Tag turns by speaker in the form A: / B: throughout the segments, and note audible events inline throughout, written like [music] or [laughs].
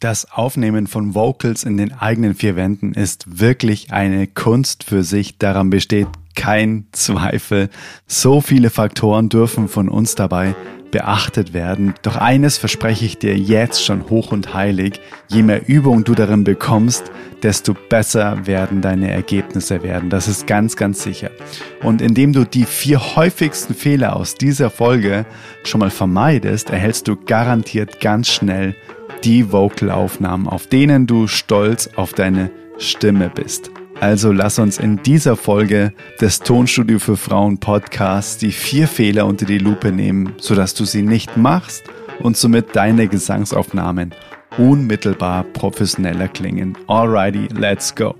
A: Das Aufnehmen von Vocals in den eigenen vier Wänden ist wirklich eine Kunst für sich. Daran besteht kein Zweifel. So viele Faktoren dürfen von uns dabei beachtet werden. Doch eines verspreche ich dir jetzt schon hoch und heilig. Je mehr Übung du darin bekommst, desto besser werden deine Ergebnisse werden. Das ist ganz, ganz sicher. Und indem du die vier häufigsten Fehler aus dieser Folge schon mal vermeidest, erhältst du garantiert ganz schnell die Vocalaufnahmen, auf denen du stolz auf deine Stimme bist. Also lass uns in dieser Folge des Tonstudio für Frauen Podcasts die vier Fehler unter die Lupe nehmen, sodass du sie nicht machst und somit deine Gesangsaufnahmen unmittelbar professioneller klingen. Alrighty, let's go.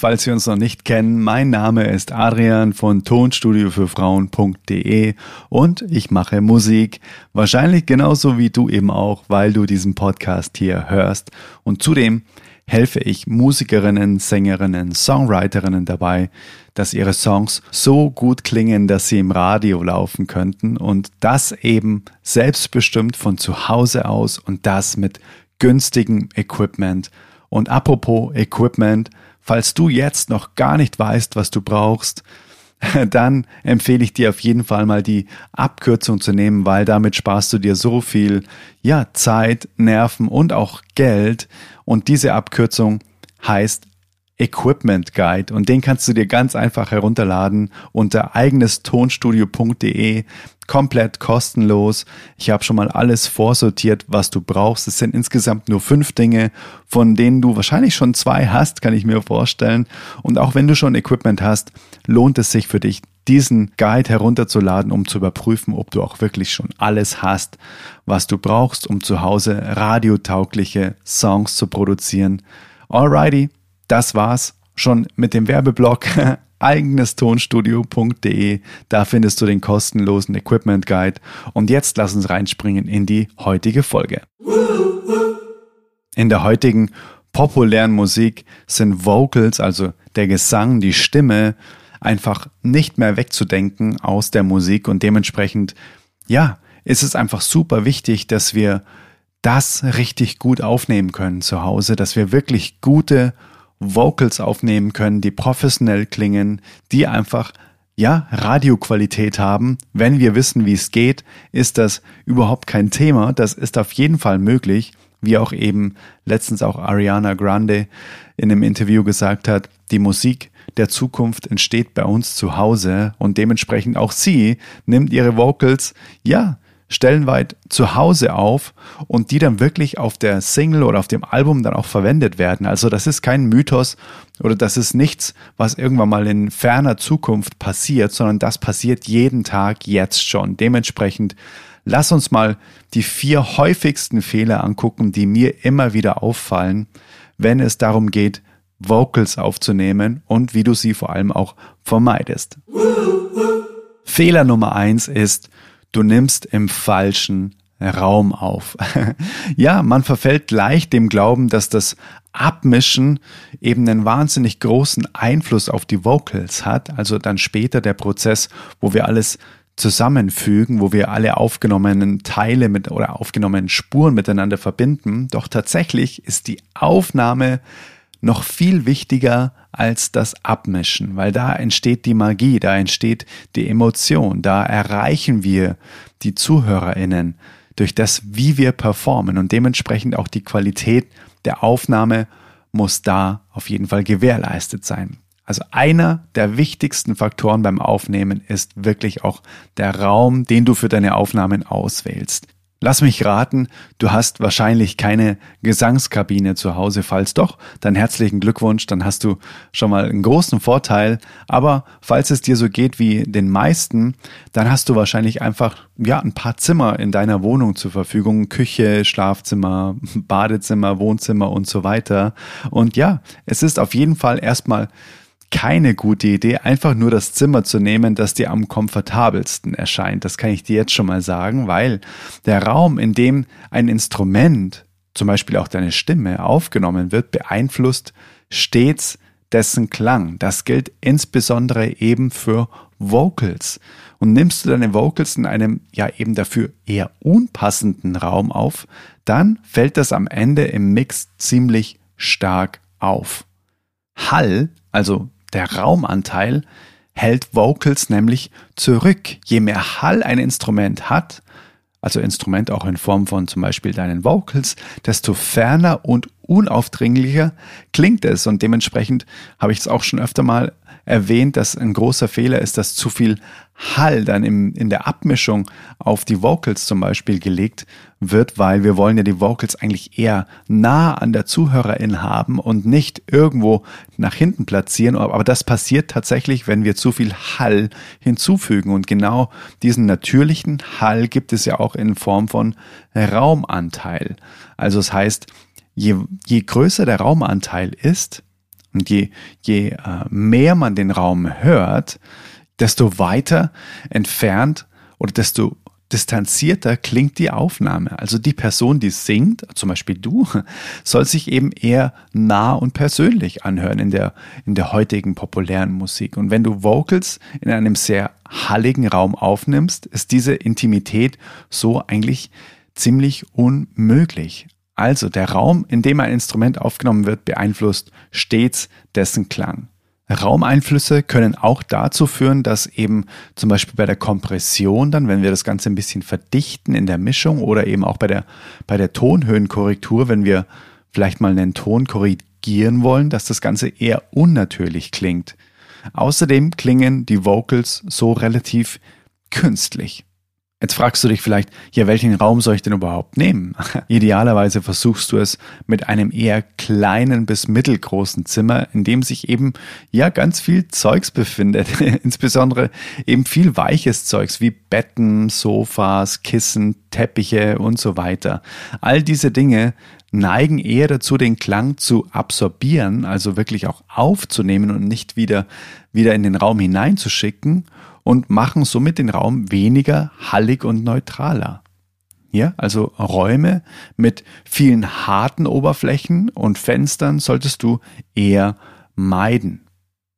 A: Falls wir uns noch nicht kennen, mein Name ist Adrian von Tonstudio für Frauen.de und ich mache Musik, wahrscheinlich genauso wie du eben auch, weil du diesen Podcast hier hörst. Und zudem helfe ich Musikerinnen, Sängerinnen, Songwriterinnen dabei, dass ihre Songs so gut klingen, dass sie im Radio laufen könnten und das eben selbstbestimmt von zu Hause aus und das mit günstigem Equipment. Und apropos Equipment, Falls du jetzt noch gar nicht weißt, was du brauchst, [laughs] dann empfehle ich dir auf jeden Fall mal die Abkürzung zu nehmen, weil damit sparst du dir so viel, ja, Zeit, Nerven und auch Geld. Und diese Abkürzung heißt Equipment Guide und den kannst du dir ganz einfach herunterladen unter eigenestonstudio.de komplett kostenlos. Ich habe schon mal alles vorsortiert, was du brauchst. Es sind insgesamt nur fünf Dinge, von denen du wahrscheinlich schon zwei hast, kann ich mir vorstellen. Und auch wenn du schon Equipment hast, lohnt es sich für dich, diesen Guide herunterzuladen, um zu überprüfen, ob du auch wirklich schon alles hast, was du brauchst, um zu Hause radiotaugliche Songs zu produzieren. Alrighty, das war's schon mit dem Werbeblock [laughs] eigenestonstudio.de. Da findest du den kostenlosen Equipment Guide. Und jetzt lass uns reinspringen in die heutige Folge. In der heutigen populären Musik sind Vocals, also der Gesang, die Stimme, einfach nicht mehr wegzudenken aus der Musik und dementsprechend, ja, ist es einfach super wichtig, dass wir das richtig gut aufnehmen können zu Hause, dass wir wirklich gute Vocals aufnehmen können, die professionell klingen, die einfach ja, Radioqualität haben. Wenn wir wissen, wie es geht, ist das überhaupt kein Thema. Das ist auf jeden Fall möglich, wie auch eben letztens auch Ariana Grande in einem Interview gesagt hat, die Musik der Zukunft entsteht bei uns zu Hause und dementsprechend auch sie nimmt ihre Vocals, ja, stellenweit zu Hause auf und die dann wirklich auf der Single oder auf dem Album dann auch verwendet werden. Also das ist kein Mythos oder das ist nichts, was irgendwann mal in ferner Zukunft passiert, sondern das passiert jeden Tag jetzt schon. Dementsprechend lass uns mal die vier häufigsten Fehler angucken, die mir immer wieder auffallen, wenn es darum geht, Vocals aufzunehmen und wie du sie vor allem auch vermeidest. Fehler Nummer eins ist, du nimmst im falschen Raum auf. [laughs] ja, man verfällt leicht dem Glauben, dass das Abmischen eben einen wahnsinnig großen Einfluss auf die Vocals hat. Also dann später der Prozess, wo wir alles zusammenfügen, wo wir alle aufgenommenen Teile mit oder aufgenommenen Spuren miteinander verbinden. Doch tatsächlich ist die Aufnahme noch viel wichtiger als das Abmischen, weil da entsteht die Magie, da entsteht die Emotion, da erreichen wir die Zuhörerinnen durch das, wie wir performen und dementsprechend auch die Qualität der Aufnahme muss da auf jeden Fall gewährleistet sein. Also einer der wichtigsten Faktoren beim Aufnehmen ist wirklich auch der Raum, den du für deine Aufnahmen auswählst. Lass mich raten, du hast wahrscheinlich keine Gesangskabine zu Hause. Falls doch, dann herzlichen Glückwunsch, dann hast du schon mal einen großen Vorteil. Aber falls es dir so geht wie den meisten, dann hast du wahrscheinlich einfach ja ein paar Zimmer in deiner Wohnung zur Verfügung. Küche, Schlafzimmer, Badezimmer, Wohnzimmer und so weiter. Und ja, es ist auf jeden Fall erstmal keine gute Idee, einfach nur das Zimmer zu nehmen, das dir am komfortabelsten erscheint. Das kann ich dir jetzt schon mal sagen, weil der Raum, in dem ein Instrument, zum Beispiel auch deine Stimme, aufgenommen wird, beeinflusst stets dessen Klang. Das gilt insbesondere eben für Vocals. Und nimmst du deine Vocals in einem ja eben dafür eher unpassenden Raum auf, dann fällt das am Ende im Mix ziemlich stark auf. Hall, also der Raumanteil, hält Vocals nämlich zurück. Je mehr Hall ein Instrument hat, also Instrument auch in Form von zum Beispiel deinen Vocals, desto ferner und unaufdringlicher klingt es. Und dementsprechend habe ich es auch schon öfter mal erwähnt, dass ein großer Fehler ist, dass zu viel Hall dann im, in der Abmischung auf die Vocals zum Beispiel gelegt wird, weil wir wollen ja die Vocals eigentlich eher nah an der Zuhörerin haben und nicht irgendwo nach hinten platzieren. Aber das passiert tatsächlich, wenn wir zu viel Hall hinzufügen. Und genau diesen natürlichen Hall gibt es ja auch in Form von Raumanteil. Also es das heißt, je, je größer der Raumanteil ist, und je, je äh, mehr man den Raum hört, desto weiter entfernt oder desto distanzierter klingt die Aufnahme. Also die Person, die singt, zum Beispiel du, [laughs] soll sich eben eher nah und persönlich anhören in der, in der heutigen populären Musik. Und wenn du Vocals in einem sehr halligen Raum aufnimmst, ist diese Intimität so eigentlich ziemlich unmöglich. Also der Raum, in dem ein Instrument aufgenommen wird, beeinflusst stets dessen Klang. Raumeinflüsse können auch dazu führen, dass eben zum Beispiel bei der Kompression dann, wenn wir das Ganze ein bisschen verdichten in der Mischung oder eben auch bei der, bei der Tonhöhenkorrektur, wenn wir vielleicht mal einen Ton korrigieren wollen, dass das Ganze eher unnatürlich klingt. Außerdem klingen die Vocals so relativ künstlich. Jetzt fragst du dich vielleicht, ja, welchen Raum soll ich denn überhaupt nehmen? [laughs] Idealerweise versuchst du es mit einem eher kleinen bis mittelgroßen Zimmer, in dem sich eben ja ganz viel Zeugs befindet, [laughs] insbesondere eben viel weiches Zeugs wie Betten, Sofas, Kissen, Teppiche und so weiter. All diese Dinge neigen eher dazu, den Klang zu absorbieren, also wirklich auch aufzunehmen und nicht wieder, wieder in den Raum hineinzuschicken und machen somit den Raum weniger hallig und neutraler. Ja, also Räume mit vielen harten Oberflächen und Fenstern solltest du eher meiden.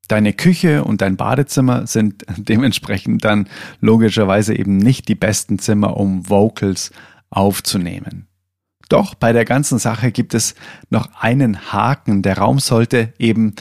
A: Deine Küche und dein Badezimmer sind [laughs] dementsprechend dann logischerweise eben nicht die besten Zimmer, um Vocals aufzunehmen. Doch bei der ganzen Sache gibt es noch einen Haken. Der Raum sollte eben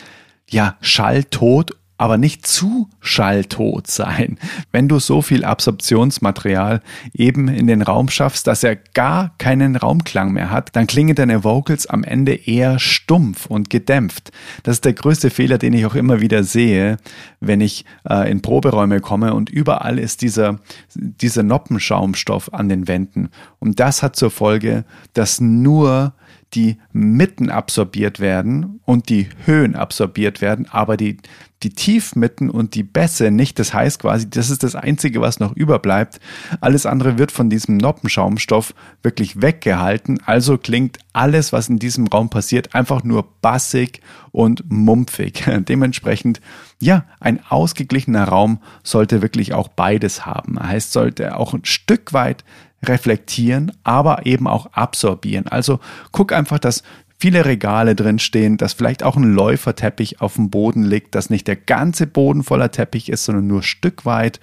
A: ja schalltot aber nicht zu schalltot sein. Wenn du so viel Absorptionsmaterial eben in den Raum schaffst, dass er gar keinen Raumklang mehr hat, dann klingen deine Vocals am Ende eher stumpf und gedämpft. Das ist der größte Fehler, den ich auch immer wieder sehe, wenn ich äh, in Proberäume komme und überall ist dieser, dieser Noppenschaumstoff an den Wänden. Und das hat zur Folge, dass nur die Mitten absorbiert werden und die Höhen absorbiert werden, aber die, die Tiefmitten und die Bässe nicht. Das heißt quasi, das ist das Einzige, was noch überbleibt. Alles andere wird von diesem Noppenschaumstoff wirklich weggehalten. Also klingt alles, was in diesem Raum passiert, einfach nur bassig und mumpfig. [laughs] Dementsprechend, ja, ein ausgeglichener Raum sollte wirklich auch beides haben. Heißt, sollte auch ein Stück weit reflektieren, aber eben auch absorbieren. Also guck einfach, dass viele Regale drin stehen, dass vielleicht auch ein Läuferteppich auf dem Boden liegt, dass nicht der ganze Boden voller Teppich ist, sondern nur Stück weit,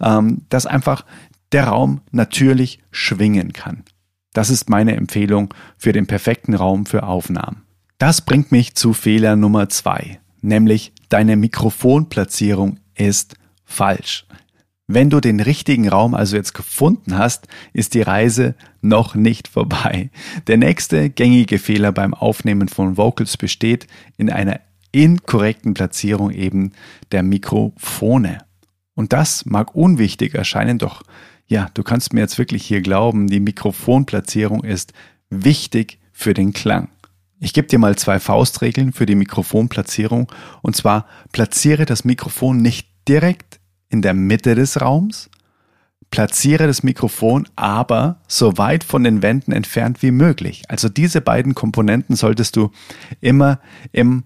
A: ähm, dass einfach der Raum natürlich schwingen kann. Das ist meine Empfehlung für den perfekten Raum für Aufnahmen. Das bringt mich zu Fehler Nummer zwei, nämlich deine Mikrofonplatzierung ist falsch. Wenn du den richtigen Raum also jetzt gefunden hast, ist die Reise noch nicht vorbei. Der nächste gängige Fehler beim Aufnehmen von Vocals besteht in einer inkorrekten Platzierung eben der Mikrofone. Und das mag unwichtig erscheinen, doch ja, du kannst mir jetzt wirklich hier glauben, die Mikrofonplatzierung ist wichtig für den Klang. Ich gebe dir mal zwei Faustregeln für die Mikrofonplatzierung. Und zwar platziere das Mikrofon nicht direkt in der Mitte des Raums, platziere das Mikrofon aber so weit von den Wänden entfernt wie möglich. Also diese beiden Komponenten solltest du immer im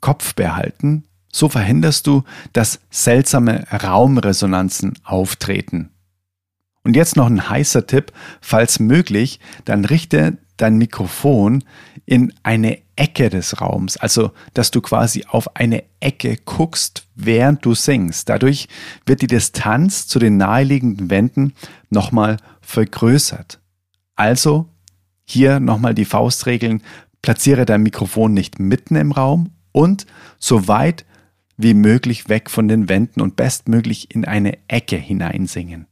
A: Kopf behalten. So verhinderst du, dass seltsame Raumresonanzen auftreten. Und jetzt noch ein heißer Tipp, falls möglich, dann richte dein Mikrofon in eine Ecke des Raums, also dass du quasi auf eine Ecke guckst, während du singst. Dadurch wird die Distanz zu den naheliegenden Wänden nochmal vergrößert. Also hier nochmal die Faustregeln, platziere dein Mikrofon nicht mitten im Raum und so weit wie möglich weg von den Wänden und bestmöglich in eine Ecke hineinsingen.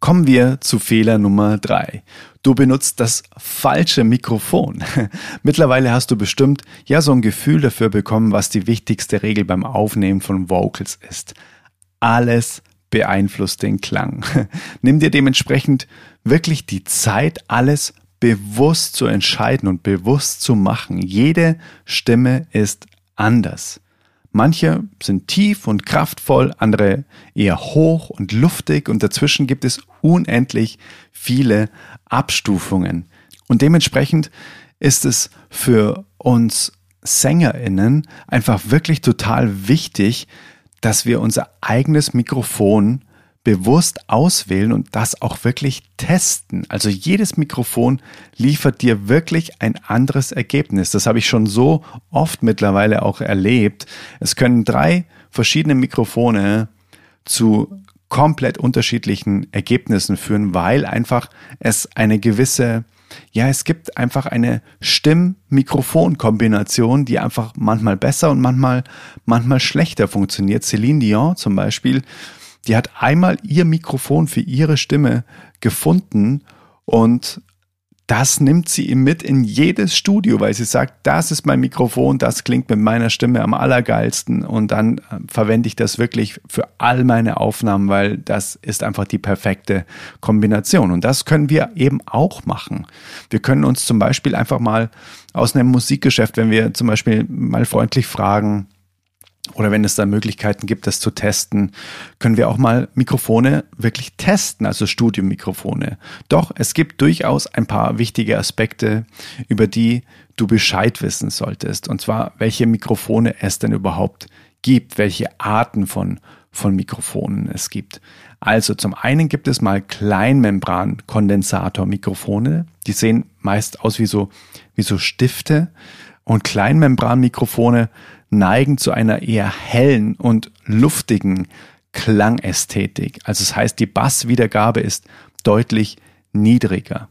A: Kommen wir zu Fehler Nummer drei. Du benutzt das falsche Mikrofon. [laughs] Mittlerweile hast du bestimmt ja so ein Gefühl dafür bekommen, was die wichtigste Regel beim Aufnehmen von Vocals ist. Alles beeinflusst den Klang. [laughs] Nimm dir dementsprechend wirklich die Zeit, alles bewusst zu entscheiden und bewusst zu machen. Jede Stimme ist anders. Manche sind tief und kraftvoll, andere eher hoch und luftig und dazwischen gibt es unendlich viele Abstufungen. Und dementsprechend ist es für uns Sängerinnen einfach wirklich total wichtig, dass wir unser eigenes Mikrofon bewusst auswählen und das auch wirklich testen. Also jedes Mikrofon liefert dir wirklich ein anderes Ergebnis. Das habe ich schon so oft mittlerweile auch erlebt. Es können drei verschiedene Mikrofone zu komplett unterschiedlichen Ergebnissen führen, weil einfach es eine gewisse ja, es gibt einfach eine Stimm-Mikrofon-Kombination, die einfach manchmal besser und manchmal, manchmal schlechter funktioniert. Celine Dion zum Beispiel die hat einmal ihr Mikrofon für ihre Stimme gefunden und das nimmt sie mit in jedes Studio, weil sie sagt, das ist mein Mikrofon, das klingt mit meiner Stimme am allergeilsten und dann äh, verwende ich das wirklich für all meine Aufnahmen, weil das ist einfach die perfekte Kombination und das können wir eben auch machen. Wir können uns zum Beispiel einfach mal aus einem Musikgeschäft, wenn wir zum Beispiel mal freundlich fragen, oder wenn es da Möglichkeiten gibt, das zu testen, können wir auch mal Mikrofone wirklich testen, also Studiomikrofone. Doch es gibt durchaus ein paar wichtige Aspekte, über die du Bescheid wissen solltest. Und zwar, welche Mikrofone es denn überhaupt gibt, welche Arten von, von Mikrofonen es gibt. Also zum einen gibt es mal Kleinmembran-Kondensatormikrofone. Die sehen meist aus wie so, wie so Stifte. Und Kleinmembranmikrofone neigen zu einer eher hellen und luftigen Klangästhetik. Also das heißt, die Basswiedergabe ist deutlich niedriger.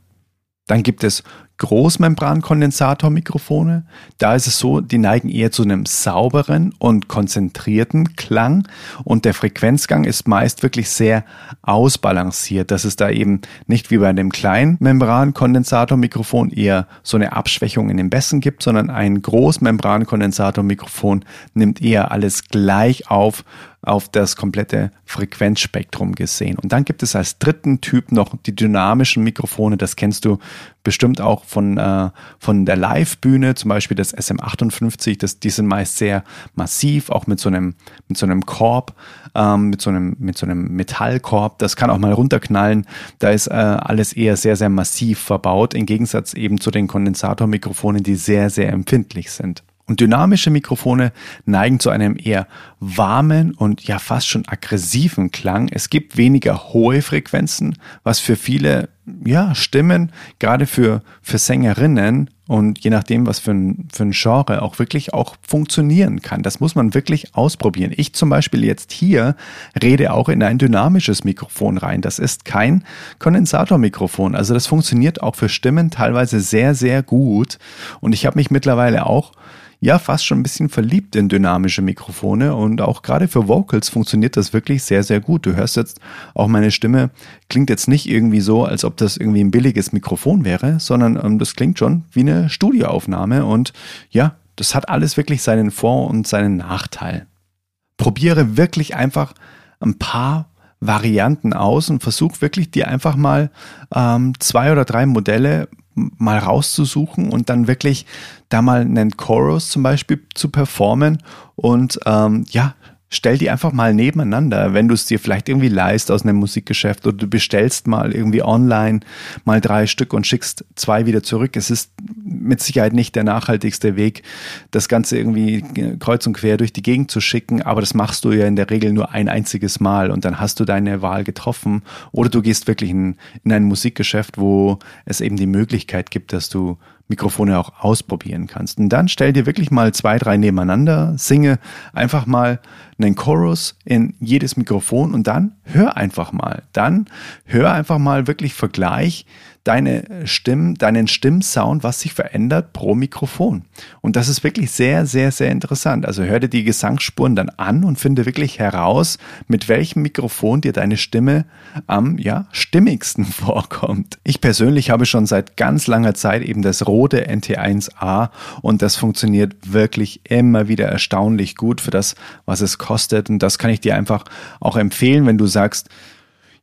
A: Dann gibt es Großmembrankondensatormikrofone. Da ist es so, die neigen eher zu einem sauberen und konzentrierten Klang und der Frequenzgang ist meist wirklich sehr ausbalanciert, dass es da eben nicht wie bei dem kleinen Membrankondensatormikrofon eher so eine Abschwächung in den Bässen gibt, sondern ein Großmembrankondensatormikrofon nimmt eher alles gleich auf auf das komplette Frequenzspektrum gesehen. Und dann gibt es als dritten Typ noch die dynamischen Mikrofone. Das kennst du bestimmt auch von, äh, von der Live-Bühne, zum Beispiel das SM58. Das, die sind meist sehr massiv, auch mit so einem, mit so einem Korb, ähm, mit, so einem, mit so einem Metallkorb. Das kann auch mal runterknallen. Da ist äh, alles eher sehr, sehr massiv verbaut, im Gegensatz eben zu den Kondensatormikrofonen, die sehr, sehr empfindlich sind. Und dynamische Mikrofone neigen zu einem eher warmen und ja fast schon aggressiven Klang. Es gibt weniger hohe Frequenzen, was für viele ja, Stimmen, gerade für, für Sängerinnen und je nachdem, was für ein, für ein Genre auch wirklich auch funktionieren kann. Das muss man wirklich ausprobieren. Ich zum Beispiel jetzt hier rede auch in ein dynamisches Mikrofon rein. Das ist kein Kondensatormikrofon. Also das funktioniert auch für Stimmen teilweise sehr, sehr gut. Und ich habe mich mittlerweile auch ja fast schon ein bisschen verliebt in dynamische Mikrofone und auch gerade für Vocals funktioniert das wirklich sehr, sehr gut. Du hörst jetzt auch meine Stimme, klingt jetzt nicht irgendwie so, als ob das irgendwie ein billiges Mikrofon wäre, sondern ähm, das klingt schon wie eine Studioaufnahme und ja, das hat alles wirklich seinen Vor- und seinen Nachteil. Probiere wirklich einfach ein paar Varianten aus und versuch wirklich dir einfach mal ähm, zwei oder drei Modelle mal rauszusuchen und dann wirklich da mal einen Chorus zum Beispiel zu performen und ähm, ja, stell die einfach mal nebeneinander, wenn du es dir vielleicht irgendwie leist aus einem Musikgeschäft oder du bestellst mal irgendwie online mal drei Stück und schickst zwei wieder zurück. Es ist mit Sicherheit nicht der nachhaltigste Weg, das Ganze irgendwie kreuz und quer durch die Gegend zu schicken, aber das machst du ja in der Regel nur ein einziges Mal und dann hast du deine Wahl getroffen oder du gehst wirklich in, in ein Musikgeschäft, wo es eben die Möglichkeit gibt, dass du Mikrofone auch ausprobieren kannst. Und dann stell dir wirklich mal zwei, drei nebeneinander, singe einfach mal einen Chorus in jedes Mikrofon und dann hör einfach mal. Dann hör einfach mal wirklich Vergleich deine Stimm, deinen Stimmsound, was sich verändert pro Mikrofon. Und das ist wirklich sehr, sehr, sehr interessant. Also hör dir die Gesangsspuren dann an und finde wirklich heraus, mit welchem Mikrofon dir deine Stimme am ja, stimmigsten [laughs] vorkommt. Ich persönlich habe schon seit ganz langer Zeit eben das rote NT1A und das funktioniert wirklich immer wieder erstaunlich gut für das, was es kostet. Und das kann ich dir einfach auch empfehlen, wenn du sagst,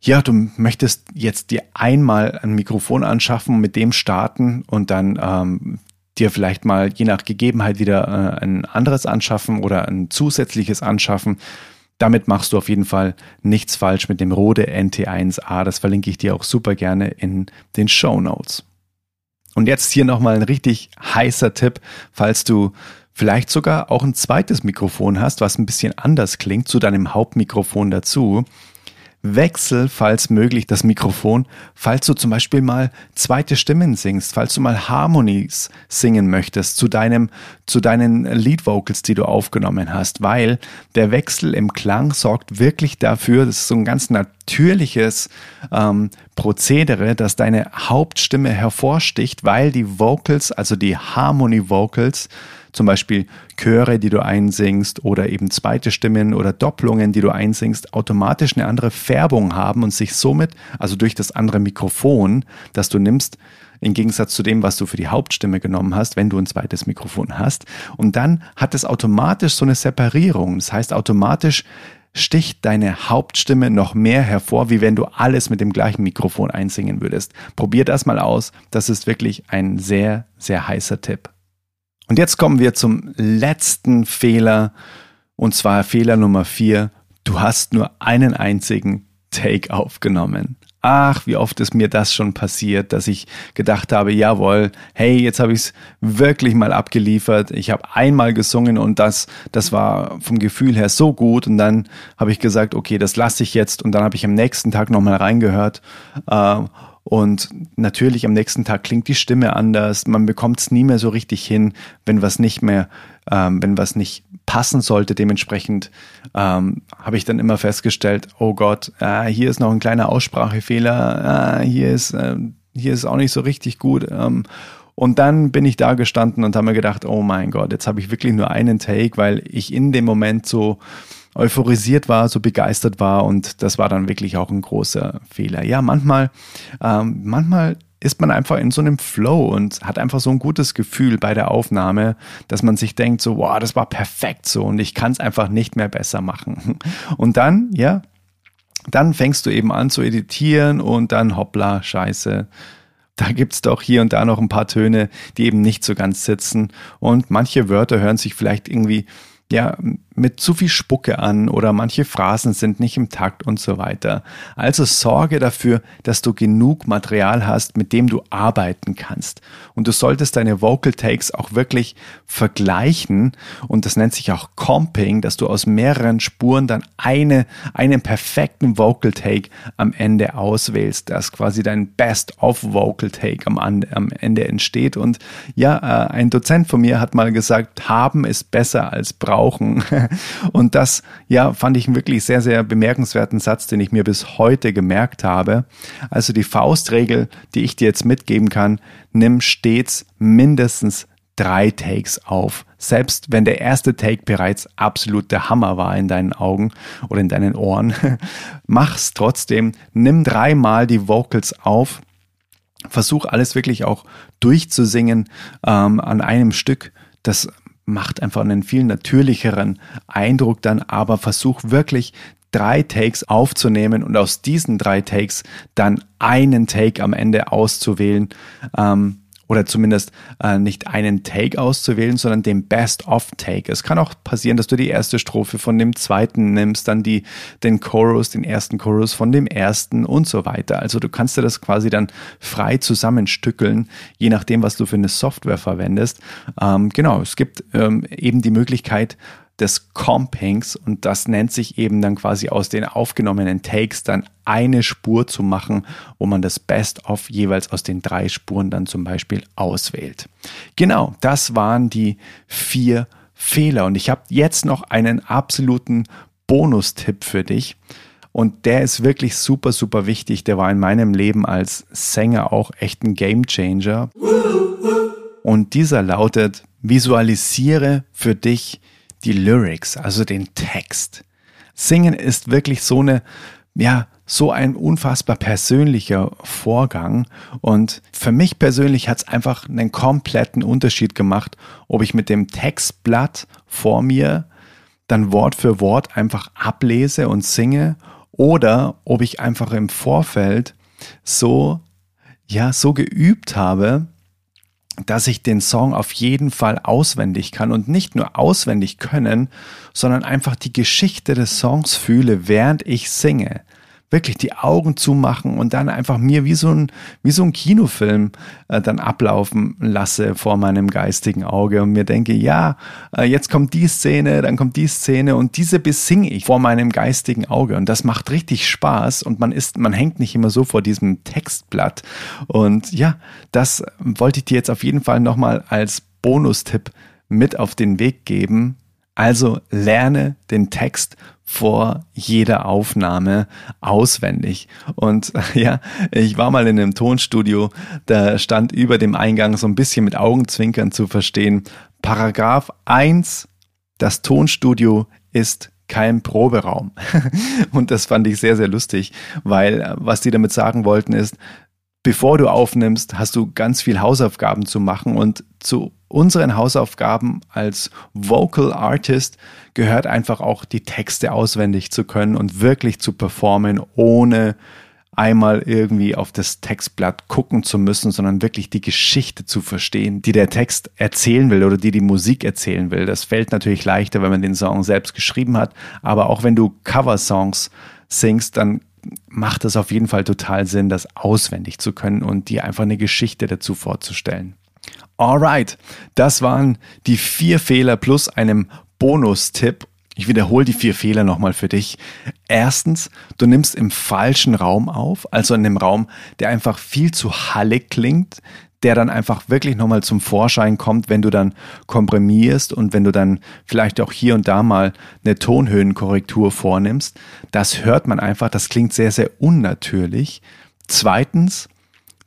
A: ja, du möchtest jetzt dir einmal ein Mikrofon anschaffen, mit dem starten und dann ähm, dir vielleicht mal je nach Gegebenheit wieder äh, ein anderes anschaffen oder ein zusätzliches anschaffen. Damit machst du auf jeden Fall nichts falsch mit dem Rode NT1A. Das verlinke ich dir auch super gerne in den Show Notes. Und jetzt hier nochmal ein richtig heißer Tipp, falls du vielleicht sogar auch ein zweites Mikrofon hast, was ein bisschen anders klingt zu deinem Hauptmikrofon dazu. Wechsel, falls möglich, das Mikrofon, falls du zum Beispiel mal zweite Stimmen singst, falls du mal Harmonies singen möchtest zu deinem, zu deinen Lead Vocals, die du aufgenommen hast, weil der Wechsel im Klang sorgt wirklich dafür, das ist so ein ganz natürliches ähm, Prozedere, dass deine Hauptstimme hervorsticht, weil die Vocals, also die Harmony Vocals, zum Beispiel Chöre, die du einsingst oder eben zweite Stimmen oder Doppelungen, die du einsingst, automatisch eine andere Färbung haben und sich somit, also durch das andere Mikrofon, das du nimmst, im Gegensatz zu dem, was du für die Hauptstimme genommen hast, wenn du ein zweites Mikrofon hast. Und dann hat es automatisch so eine Separierung. Das heißt, automatisch sticht deine Hauptstimme noch mehr hervor, wie wenn du alles mit dem gleichen Mikrofon einsingen würdest. Probier das mal aus. Das ist wirklich ein sehr, sehr heißer Tipp. Und jetzt kommen wir zum letzten Fehler, und zwar Fehler Nummer vier. Du hast nur einen einzigen Take aufgenommen. Ach, wie oft ist mir das schon passiert, dass ich gedacht habe, jawohl, hey, jetzt habe ich es wirklich mal abgeliefert. Ich habe einmal gesungen und das, das war vom Gefühl her so gut. Und dann habe ich gesagt, okay, das lasse ich jetzt. Und dann habe ich am nächsten Tag nochmal reingehört. Äh, und natürlich am nächsten Tag klingt die Stimme anders. Man bekommt es nie mehr so richtig hin, wenn was nicht mehr, ähm, wenn was nicht passen sollte. Dementsprechend ähm, habe ich dann immer festgestellt, oh Gott, äh, hier ist noch ein kleiner Aussprachefehler, äh, hier ist äh, hier ist auch nicht so richtig gut. Ähm, und dann bin ich da gestanden und habe mir gedacht, oh mein Gott, jetzt habe ich wirklich nur einen Take, weil ich in dem Moment so euphorisiert war, so begeistert war und das war dann wirklich auch ein großer Fehler. Ja, manchmal, ähm, manchmal ist man einfach in so einem Flow und hat einfach so ein gutes Gefühl bei der Aufnahme, dass man sich denkt, so, wow, das war perfekt so und ich kann es einfach nicht mehr besser machen. [laughs] Und dann, ja, dann fängst du eben an zu editieren und dann hoppla, scheiße. Da gibt's doch hier und da noch ein paar Töne, die eben nicht so ganz sitzen. Und manche Wörter hören sich vielleicht irgendwie ja, mit zu viel Spucke an oder manche Phrasen sind nicht im Takt und so weiter. Also sorge dafür, dass du genug Material hast, mit dem du arbeiten kannst. Und du solltest deine Vocal Takes auch wirklich vergleichen und das nennt sich auch Comping, dass du aus mehreren Spuren dann eine, einen perfekten Vocal Take am Ende auswählst, dass quasi dein Best-of Vocal Take am, am Ende entsteht. Und ja, äh, ein Dozent von mir hat mal gesagt, haben ist besser als brauchen. [laughs] Und das, ja, fand ich einen wirklich sehr, sehr bemerkenswerten Satz, den ich mir bis heute gemerkt habe. Also die Faustregel, die ich dir jetzt mitgeben kann, nimm stets mindestens drei Takes auf. Selbst wenn der erste Take bereits absolut der Hammer war in deinen Augen oder in deinen Ohren, [laughs] mach's trotzdem. Nimm dreimal die Vocals auf. Versuch alles wirklich auch durchzusingen ähm, an einem Stück. Das macht einfach einen viel natürlicheren Eindruck dann, aber versuch wirklich drei Takes aufzunehmen und aus diesen drei Takes dann einen Take am Ende auszuwählen. Ähm, oder zumindest äh, nicht einen Take auszuwählen, sondern den Best-of-Take. Es kann auch passieren, dass du die erste Strophe von dem zweiten nimmst, dann die, den Chorus, den ersten Chorus von dem ersten und so weiter. Also du kannst dir das quasi dann frei zusammenstückeln, je nachdem, was du für eine Software verwendest. Ähm, genau, es gibt ähm, eben die Möglichkeit, des Compings und das nennt sich eben dann quasi aus den aufgenommenen Takes dann eine Spur zu machen, wo man das Best-of jeweils aus den drei Spuren dann zum Beispiel auswählt. Genau, das waren die vier Fehler und ich habe jetzt noch einen absoluten Bonustipp für dich. Und der ist wirklich super, super wichtig. Der war in meinem Leben als Sänger auch echt ein Game Changer. Und dieser lautet, visualisiere für dich die Lyrics, also den Text. Singen ist wirklich so eine, ja, so ein unfassbar persönlicher Vorgang. Und für mich persönlich hat es einfach einen kompletten Unterschied gemacht, ob ich mit dem Textblatt vor mir dann Wort für Wort einfach ablese und singe oder ob ich einfach im Vorfeld so, ja, so geübt habe, dass ich den Song auf jeden Fall auswendig kann und nicht nur auswendig können, sondern einfach die Geschichte des Songs fühle, während ich singe wirklich die Augen zumachen und dann einfach mir wie so ein, wie so ein Kinofilm äh, dann ablaufen lasse vor meinem geistigen Auge und mir denke, ja, äh, jetzt kommt die Szene, dann kommt die Szene und diese besinge ich vor meinem geistigen Auge und das macht richtig Spaß und man ist, man hängt nicht immer so vor diesem Textblatt und ja, das wollte ich dir jetzt auf jeden Fall nochmal als Bonustipp mit auf den Weg geben. Also lerne den Text vor jeder Aufnahme auswendig. Und [laughs] ja, ich war mal in einem Tonstudio, da stand über dem Eingang so ein bisschen mit Augenzwinkern zu verstehen, Paragraph 1, das Tonstudio ist kein Proberaum. [laughs] Und das fand ich sehr, sehr lustig, weil was die damit sagen wollten ist, bevor du aufnimmst, hast du ganz viel Hausaufgaben zu machen und zu unseren Hausaufgaben als Vocal Artist gehört einfach auch die Texte auswendig zu können und wirklich zu performen, ohne einmal irgendwie auf das Textblatt gucken zu müssen, sondern wirklich die Geschichte zu verstehen, die der Text erzählen will oder die die Musik erzählen will. Das fällt natürlich leichter, wenn man den Song selbst geschrieben hat, aber auch wenn du Cover-Songs singst, dann macht es auf jeden Fall total Sinn, das auswendig zu können und dir einfach eine Geschichte dazu vorzustellen. Alright, das waren die vier Fehler plus einem Bonustipp. Ich wiederhole die vier Fehler nochmal für dich. Erstens, du nimmst im falschen Raum auf, also in einem Raum, der einfach viel zu hallig klingt, der dann einfach wirklich nochmal zum Vorschein kommt, wenn du dann komprimierst und wenn du dann vielleicht auch hier und da mal eine Tonhöhenkorrektur vornimmst. Das hört man einfach, das klingt sehr, sehr unnatürlich. Zweitens,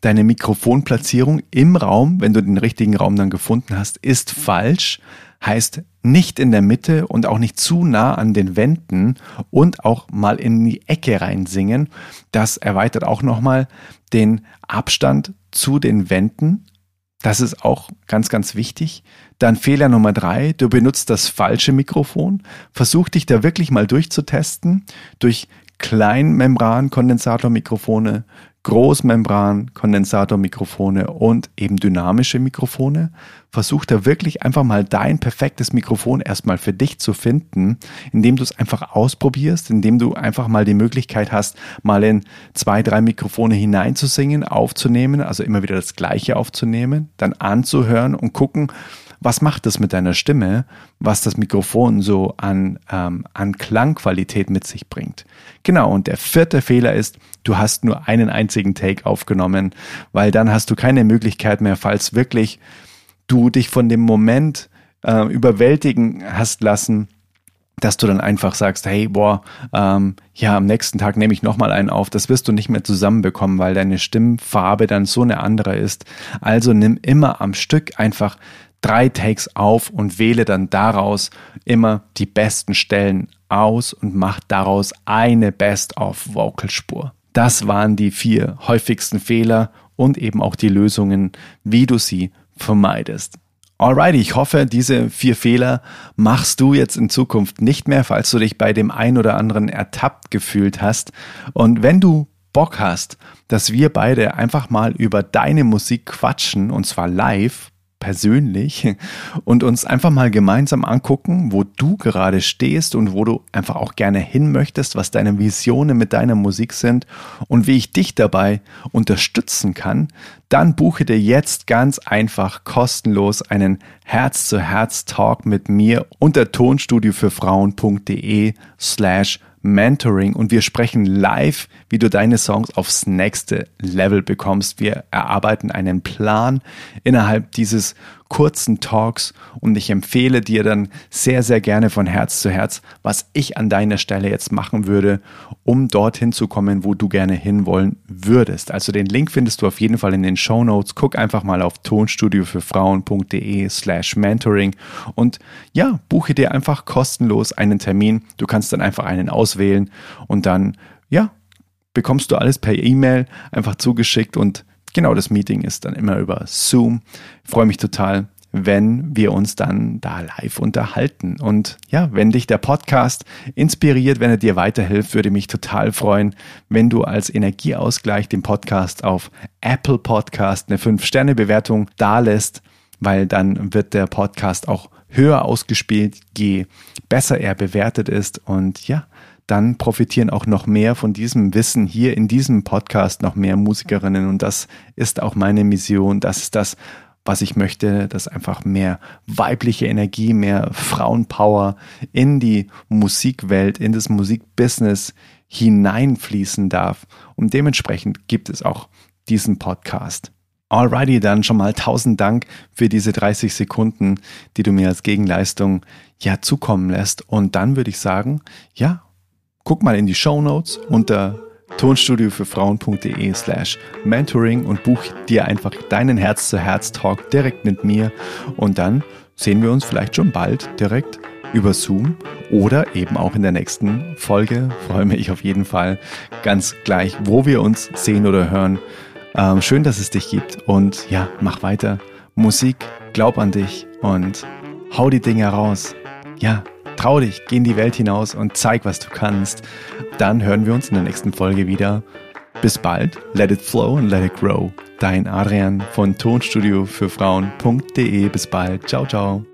A: deine Mikrofonplatzierung im Raum, wenn du den richtigen Raum dann gefunden hast, ist falsch. Heißt nicht in der Mitte und auch nicht zu nah an den Wänden und auch mal in die Ecke reinsingen. Das erweitert auch nochmal den Abstand zu den Wänden. Das ist auch ganz, ganz wichtig. Dann Fehler Nummer drei, du benutzt das falsche Mikrofon. Versuch dich da wirklich mal durchzutesten durch Kleinmembran-Kondensatormikrofone, Großmembran-Kondensatormikrofone und eben dynamische Mikrofone. Versuch da wirklich einfach mal dein perfektes Mikrofon erstmal für dich zu finden, indem du es einfach ausprobierst, indem du einfach mal die Möglichkeit hast, mal in zwei, drei Mikrofone hineinzusingen, aufzunehmen, also immer wieder das Gleiche aufzunehmen, dann anzuhören und gucken, was macht das mit deiner Stimme, was das Mikrofon so an, ähm, an Klangqualität mit sich bringt. Genau, und der vierte Fehler ist, du hast nur einen einzigen Take aufgenommen, weil dann hast du keine Möglichkeit mehr, falls wirklich du dich von dem Moment äh, überwältigen hast lassen, dass du dann einfach sagst, hey, boah, ähm, ja, am nächsten Tag nehme ich nochmal einen auf. Das wirst du nicht mehr zusammenbekommen, weil deine Stimmfarbe dann so eine andere ist. Also nimm immer am Stück einfach drei Takes auf und wähle dann daraus immer die besten Stellen aus und mach daraus eine Best-of-Vocal-Spur. Das waren die vier häufigsten Fehler und eben auch die Lösungen, wie du sie vermeidest. Alrighty, ich hoffe, diese vier Fehler machst du jetzt in Zukunft nicht mehr, falls du dich bei dem ein oder anderen ertappt gefühlt hast. Und wenn du Bock hast, dass wir beide einfach mal über deine Musik quatschen, und zwar live, persönlich und uns einfach mal gemeinsam angucken, wo du gerade stehst und wo du einfach auch gerne hin möchtest, was deine Visionen mit deiner Musik sind und wie ich dich dabei unterstützen kann, dann buche dir jetzt ganz einfach kostenlos einen Herz-zu-Herz-Talk mit mir unter tonstudio für Frauen.de slash Mentoring und wir sprechen live, wie du deine Songs aufs nächste Level bekommst. Wir erarbeiten einen Plan innerhalb dieses kurzen Talks und ich empfehle dir dann sehr, sehr gerne von Herz zu Herz, was ich an deiner Stelle jetzt machen würde, um dorthin zu kommen, wo du gerne hinwollen würdest. Also den Link findest du auf jeden Fall in den Show Notes. Guck einfach mal auf tonstudiofürfrauen.de slash mentoring und ja, buche dir einfach kostenlos einen Termin. Du kannst dann einfach einen auswählen und dann, ja, bekommst du alles per E-Mail einfach zugeschickt und genau, das Meeting ist dann immer über Zoom. Ich freue mich total, wenn wir uns dann da live unterhalten. Und ja, wenn dich der Podcast inspiriert, wenn er dir weiterhilft, würde mich total freuen, wenn du als Energieausgleich den Podcast auf Apple Podcast eine 5-Sterne-Bewertung dalässt, weil dann wird der Podcast auch höher ausgespielt, je besser er bewertet ist. Und ja, dann profitieren auch noch mehr von diesem Wissen hier in diesem Podcast noch mehr Musikerinnen und das ist auch meine Mission, das ist das, was ich möchte, dass einfach mehr weibliche Energie, mehr Frauenpower in die Musikwelt, in das Musikbusiness hineinfließen darf und dementsprechend gibt es auch diesen Podcast. Alrighty, dann schon mal tausend Dank für diese 30 Sekunden, die du mir als Gegenleistung ja zukommen lässt. Und dann würde ich sagen, ja, Guck mal in die Show Notes unter tonstudio für Frauen.de slash mentoring und buch dir einfach deinen Herz-zu-Herz-Talk direkt mit mir und dann sehen wir uns vielleicht schon bald direkt über Zoom oder eben auch in der nächsten Folge. Freue mich auf jeden Fall ganz gleich, wo wir uns sehen oder hören. Ähm, schön, dass es dich gibt und ja, mach weiter. Musik, glaub an dich und hau die Dinge raus. Ja, Trau dich, geh in die Welt hinaus und zeig, was du kannst. Dann hören wir uns in der nächsten Folge wieder. Bis bald, let it flow and let it grow. Dein Adrian von Tonstudio für Frauen.de. Bis bald, ciao, ciao.